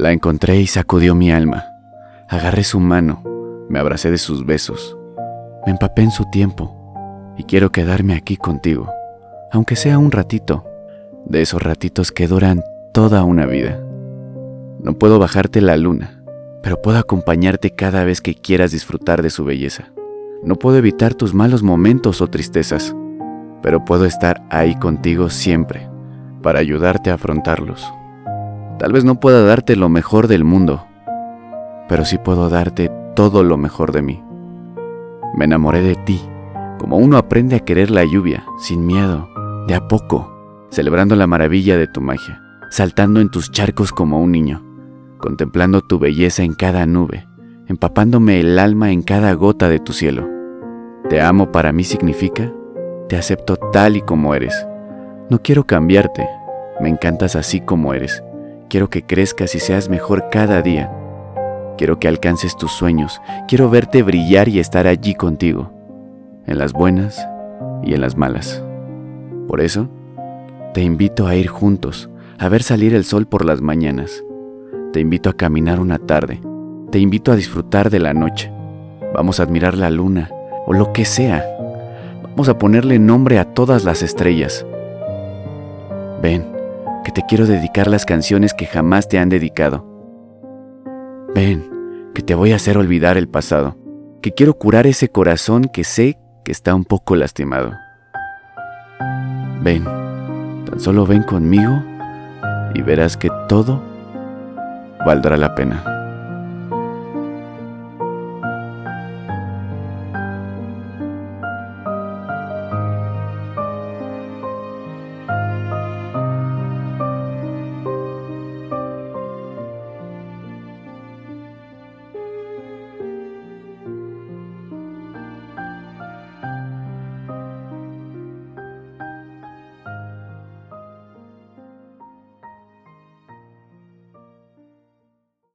La encontré y sacudió mi alma. Agarré su mano, me abracé de sus besos, me empapé en su tiempo y quiero quedarme aquí contigo, aunque sea un ratito, de esos ratitos que duran toda una vida. No puedo bajarte la luna, pero puedo acompañarte cada vez que quieras disfrutar de su belleza. No puedo evitar tus malos momentos o tristezas, pero puedo estar ahí contigo siempre para ayudarte a afrontarlos. Tal vez no pueda darte lo mejor del mundo, pero sí puedo darte todo lo mejor de mí. Me enamoré de ti, como uno aprende a querer la lluvia, sin miedo, de a poco, celebrando la maravilla de tu magia, saltando en tus charcos como un niño, contemplando tu belleza en cada nube, empapándome el alma en cada gota de tu cielo. Te amo para mí significa, te acepto tal y como eres. No quiero cambiarte, me encantas así como eres. Quiero que crezcas y seas mejor cada día. Quiero que alcances tus sueños. Quiero verte brillar y estar allí contigo, en las buenas y en las malas. Por eso, te invito a ir juntos, a ver salir el sol por las mañanas. Te invito a caminar una tarde. Te invito a disfrutar de la noche. Vamos a admirar la luna o lo que sea. Vamos a ponerle nombre a todas las estrellas. Ven, que te quiero dedicar las canciones que jamás te han dedicado. Ven, que te voy a hacer olvidar el pasado, que quiero curar ese corazón que sé que está un poco lastimado. Ven, tan solo ven conmigo y verás que todo valdrá la pena.